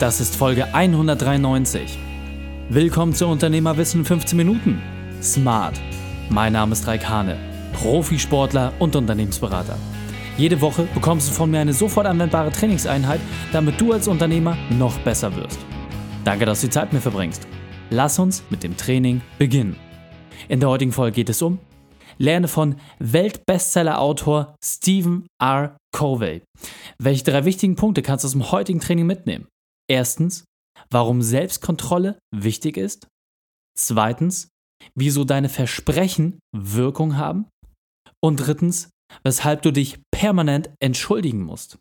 Das ist Folge 193. Willkommen zu Unternehmerwissen 15 Minuten. Smart. Mein Name ist Raik Hane, Profisportler und Unternehmensberater. Jede Woche bekommst du von mir eine sofort anwendbare Trainingseinheit, damit du als Unternehmer noch besser wirst. Danke, dass du die Zeit mit mir verbringst. Lass uns mit dem Training beginnen. In der heutigen Folge geht es um Lerne von Weltbestseller-Autor Stephen R. Covey. Welche drei wichtigen Punkte kannst du aus dem heutigen Training mitnehmen? Erstens, warum Selbstkontrolle wichtig ist. Zweitens, wieso deine Versprechen Wirkung haben. Und drittens, weshalb du dich permanent entschuldigen musst.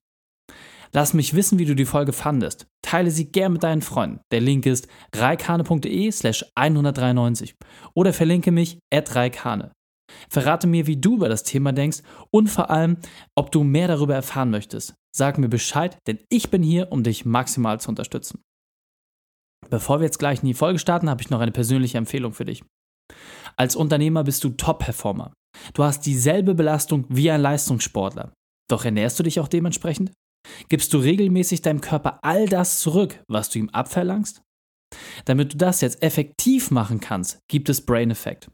Lass mich wissen, wie du die Folge fandest. Teile sie gern mit deinen Freunden. Der Link ist reikane.de slash 193 oder verlinke mich at reikane. Verrate mir, wie du über das Thema denkst und vor allem, ob du mehr darüber erfahren möchtest. Sag mir Bescheid, denn ich bin hier, um dich maximal zu unterstützen. Bevor wir jetzt gleich in die Folge starten, habe ich noch eine persönliche Empfehlung für dich. Als Unternehmer bist du Top-Performer. Du hast dieselbe Belastung wie ein Leistungssportler. Doch ernährst du dich auch dementsprechend? Gibst du regelmäßig deinem Körper all das zurück, was du ihm abverlangst? Damit du das jetzt effektiv machen kannst, gibt es Brain Effect.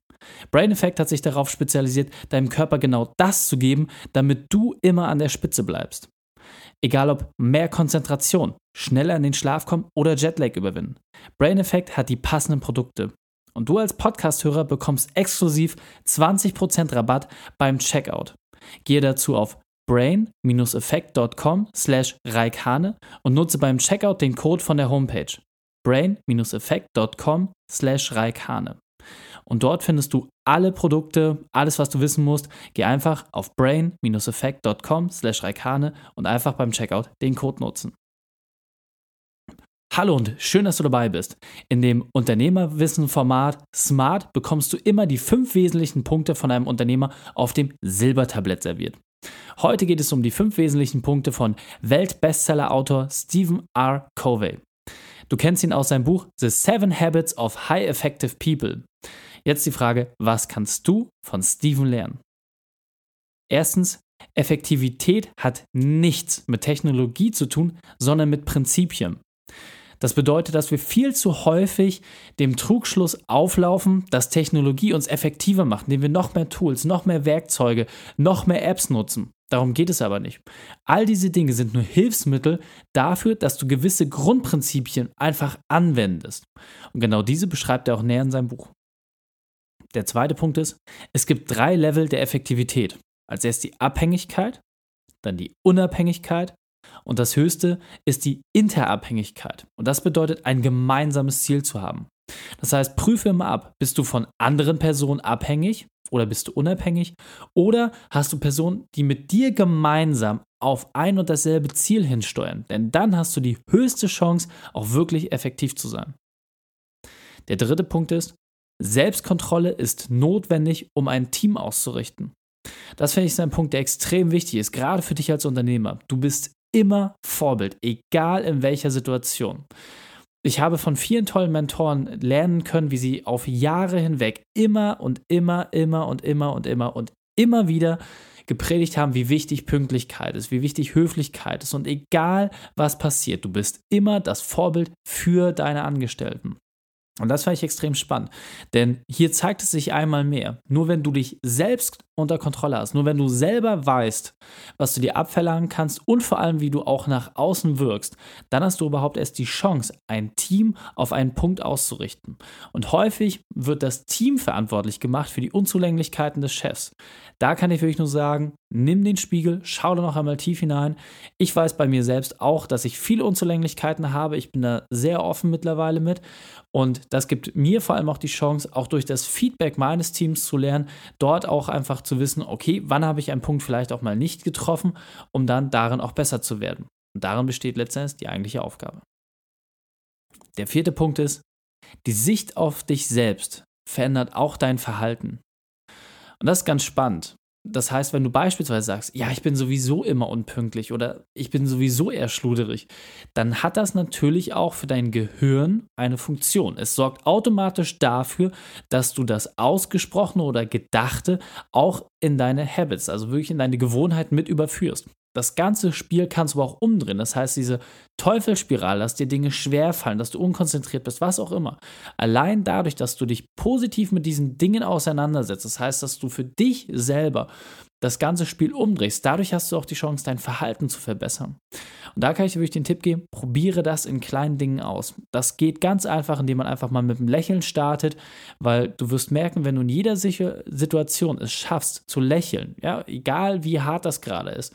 Brain Effect hat sich darauf spezialisiert, deinem Körper genau das zu geben, damit du immer an der Spitze bleibst. Egal ob mehr Konzentration, schneller in den Schlaf kommen oder Jetlag überwinden. Brain Effect hat die passenden Produkte. Und du als Podcast-Hörer bekommst exklusiv 20% Rabatt beim Checkout. Gehe dazu auf brain-effekt.com slash reikane und nutze beim Checkout den Code von der Homepage brain-effekt.com slash reikane. Und dort findest du alle Produkte, alles, was du wissen musst. Geh einfach auf brain-effekt.com slash reikane und einfach beim Checkout den Code nutzen. Hallo und schön, dass du dabei bist. In dem Unternehmerwissen-Format Smart bekommst du immer die fünf wesentlichen Punkte von einem Unternehmer auf dem Silbertablett serviert. Heute geht es um die fünf wesentlichen Punkte von Weltbestseller-Autor Stephen R. Covey. Du kennst ihn aus seinem Buch The Seven Habits of High Effective People. Jetzt die Frage, was kannst du von Steven lernen? Erstens, Effektivität hat nichts mit Technologie zu tun, sondern mit Prinzipien. Das bedeutet, dass wir viel zu häufig dem Trugschluss auflaufen, dass Technologie uns effektiver macht, indem wir noch mehr Tools, noch mehr Werkzeuge, noch mehr Apps nutzen. Darum geht es aber nicht. All diese Dinge sind nur Hilfsmittel dafür, dass du gewisse Grundprinzipien einfach anwendest. Und genau diese beschreibt er auch näher in seinem Buch. Der zweite Punkt ist, es gibt drei Level der Effektivität. Als erst die Abhängigkeit, dann die Unabhängigkeit und das höchste ist die Interabhängigkeit. Und das bedeutet, ein gemeinsames Ziel zu haben. Das heißt, prüfe immer ab, bist du von anderen Personen abhängig oder bist du unabhängig? Oder hast du Personen, die mit dir gemeinsam auf ein und dasselbe Ziel hinsteuern? Denn dann hast du die höchste Chance, auch wirklich effektiv zu sein. Der dritte Punkt ist, Selbstkontrolle ist notwendig, um ein Team auszurichten. Das finde ich ein Punkt, der extrem wichtig ist, gerade für dich als Unternehmer. Du bist immer Vorbild, egal in welcher Situation. Ich habe von vielen tollen Mentoren lernen können, wie sie auf Jahre hinweg immer und immer, immer und immer und immer und immer wieder gepredigt haben, wie wichtig Pünktlichkeit ist, wie wichtig Höflichkeit ist. Und egal was passiert, du bist immer das Vorbild für deine Angestellten. Und das fand ich extrem spannend, denn hier zeigt es sich einmal mehr. Nur wenn du dich selbst unter Kontrolle hast, nur wenn du selber weißt, was du dir abverlangen kannst und vor allem, wie du auch nach außen wirkst, dann hast du überhaupt erst die Chance, ein Team auf einen Punkt auszurichten. Und häufig wird das Team verantwortlich gemacht für die Unzulänglichkeiten des Chefs. Da kann ich wirklich nur sagen, nimm den Spiegel, schau da noch einmal tief hinein. Ich weiß bei mir selbst auch, dass ich viele Unzulänglichkeiten habe. Ich bin da sehr offen mittlerweile mit. Und das gibt mir vor allem auch die Chance, auch durch das Feedback meines Teams zu lernen, dort auch einfach zu wissen, okay, wann habe ich einen Punkt vielleicht auch mal nicht getroffen, um dann darin auch besser zu werden. Und darin besteht letztendlich die eigentliche Aufgabe. Der vierte Punkt ist, die Sicht auf dich selbst verändert auch dein Verhalten. Und das ist ganz spannend. Das heißt, wenn du beispielsweise sagst, ja, ich bin sowieso immer unpünktlich oder ich bin sowieso eher schluderig, dann hat das natürlich auch für dein Gehirn eine Funktion. Es sorgt automatisch dafür, dass du das Ausgesprochene oder Gedachte auch in deine Habits, also wirklich in deine Gewohnheiten mit überführst. Das ganze Spiel kannst du aber auch umdrehen. Das heißt, diese Teufelsspirale, dass dir Dinge schwerfallen, dass du unkonzentriert bist, was auch immer. Allein dadurch, dass du dich positiv mit diesen Dingen auseinandersetzt, das heißt, dass du für dich selber das ganze Spiel umdrehst, dadurch hast du auch die Chance, dein Verhalten zu verbessern. Und da kann ich dir wirklich den Tipp geben, probiere das in kleinen Dingen aus. Das geht ganz einfach, indem man einfach mal mit einem Lächeln startet, weil du wirst merken, wenn du in jeder Situation es schaffst zu lächeln, ja, egal wie hart das gerade ist,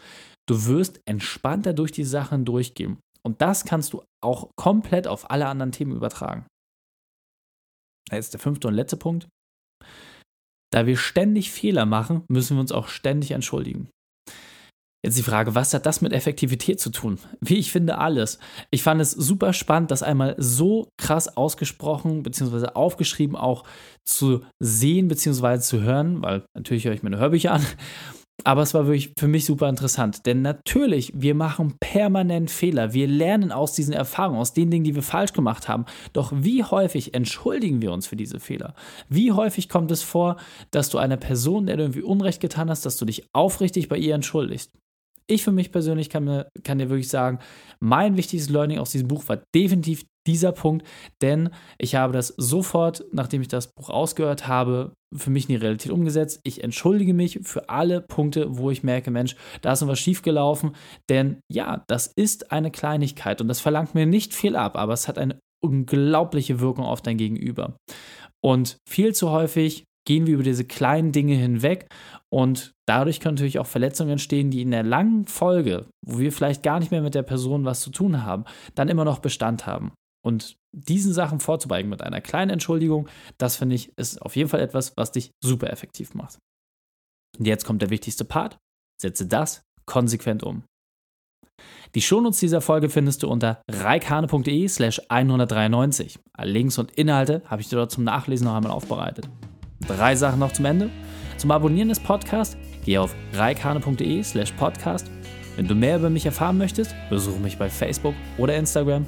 du wirst entspannter durch die Sachen durchgehen. Und das kannst du auch komplett auf alle anderen Themen übertragen. Jetzt der fünfte und letzte Punkt. Da wir ständig Fehler machen, müssen wir uns auch ständig entschuldigen. Jetzt die Frage, was hat das mit Effektivität zu tun? Wie ich finde, alles. Ich fand es super spannend, das einmal so krass ausgesprochen bzw. aufgeschrieben auch zu sehen bzw. zu hören, weil natürlich höre ich meine Hörbücher an aber es war wirklich für mich super interessant, denn natürlich, wir machen permanent Fehler. Wir lernen aus diesen Erfahrungen, aus den Dingen, die wir falsch gemacht haben. Doch wie häufig entschuldigen wir uns für diese Fehler? Wie häufig kommt es vor, dass du einer Person, der du irgendwie Unrecht getan hast, dass du dich aufrichtig bei ihr entschuldigst? Ich für mich persönlich kann, mir, kann dir wirklich sagen, mein wichtigstes Learning aus diesem Buch war definitiv dieser Punkt, denn ich habe das sofort, nachdem ich das Buch ausgehört habe, für mich in die Realität umgesetzt. Ich entschuldige mich für alle Punkte, wo ich merke, Mensch, da ist noch was schiefgelaufen, denn ja, das ist eine Kleinigkeit und das verlangt mir nicht viel ab, aber es hat eine unglaubliche Wirkung auf dein Gegenüber. Und viel zu häufig gehen wir über diese kleinen Dinge hinweg und dadurch können natürlich auch Verletzungen entstehen, die in der langen Folge, wo wir vielleicht gar nicht mehr mit der Person was zu tun haben, dann immer noch Bestand haben. Und diesen Sachen vorzubeugen mit einer kleinen Entschuldigung, das finde ich, ist auf jeden Fall etwas, was dich super effektiv macht. Und jetzt kommt der wichtigste Part. Setze das konsequent um. Die Shownotes dieser Folge findest du unter reikane.de slash 193. Alle Links und Inhalte habe ich dir dort zum Nachlesen noch einmal aufbereitet. Drei Sachen noch zum Ende. Zum Abonnieren des Podcasts geh auf reikane.de slash podcast. Wenn du mehr über mich erfahren möchtest, besuche mich bei Facebook oder Instagram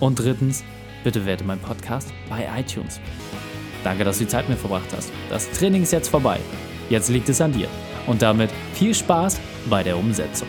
und drittens, bitte werte meinen Podcast bei iTunes. Danke, dass du die Zeit mit verbracht hast. Das Training ist jetzt vorbei. Jetzt liegt es an dir. Und damit viel Spaß bei der Umsetzung.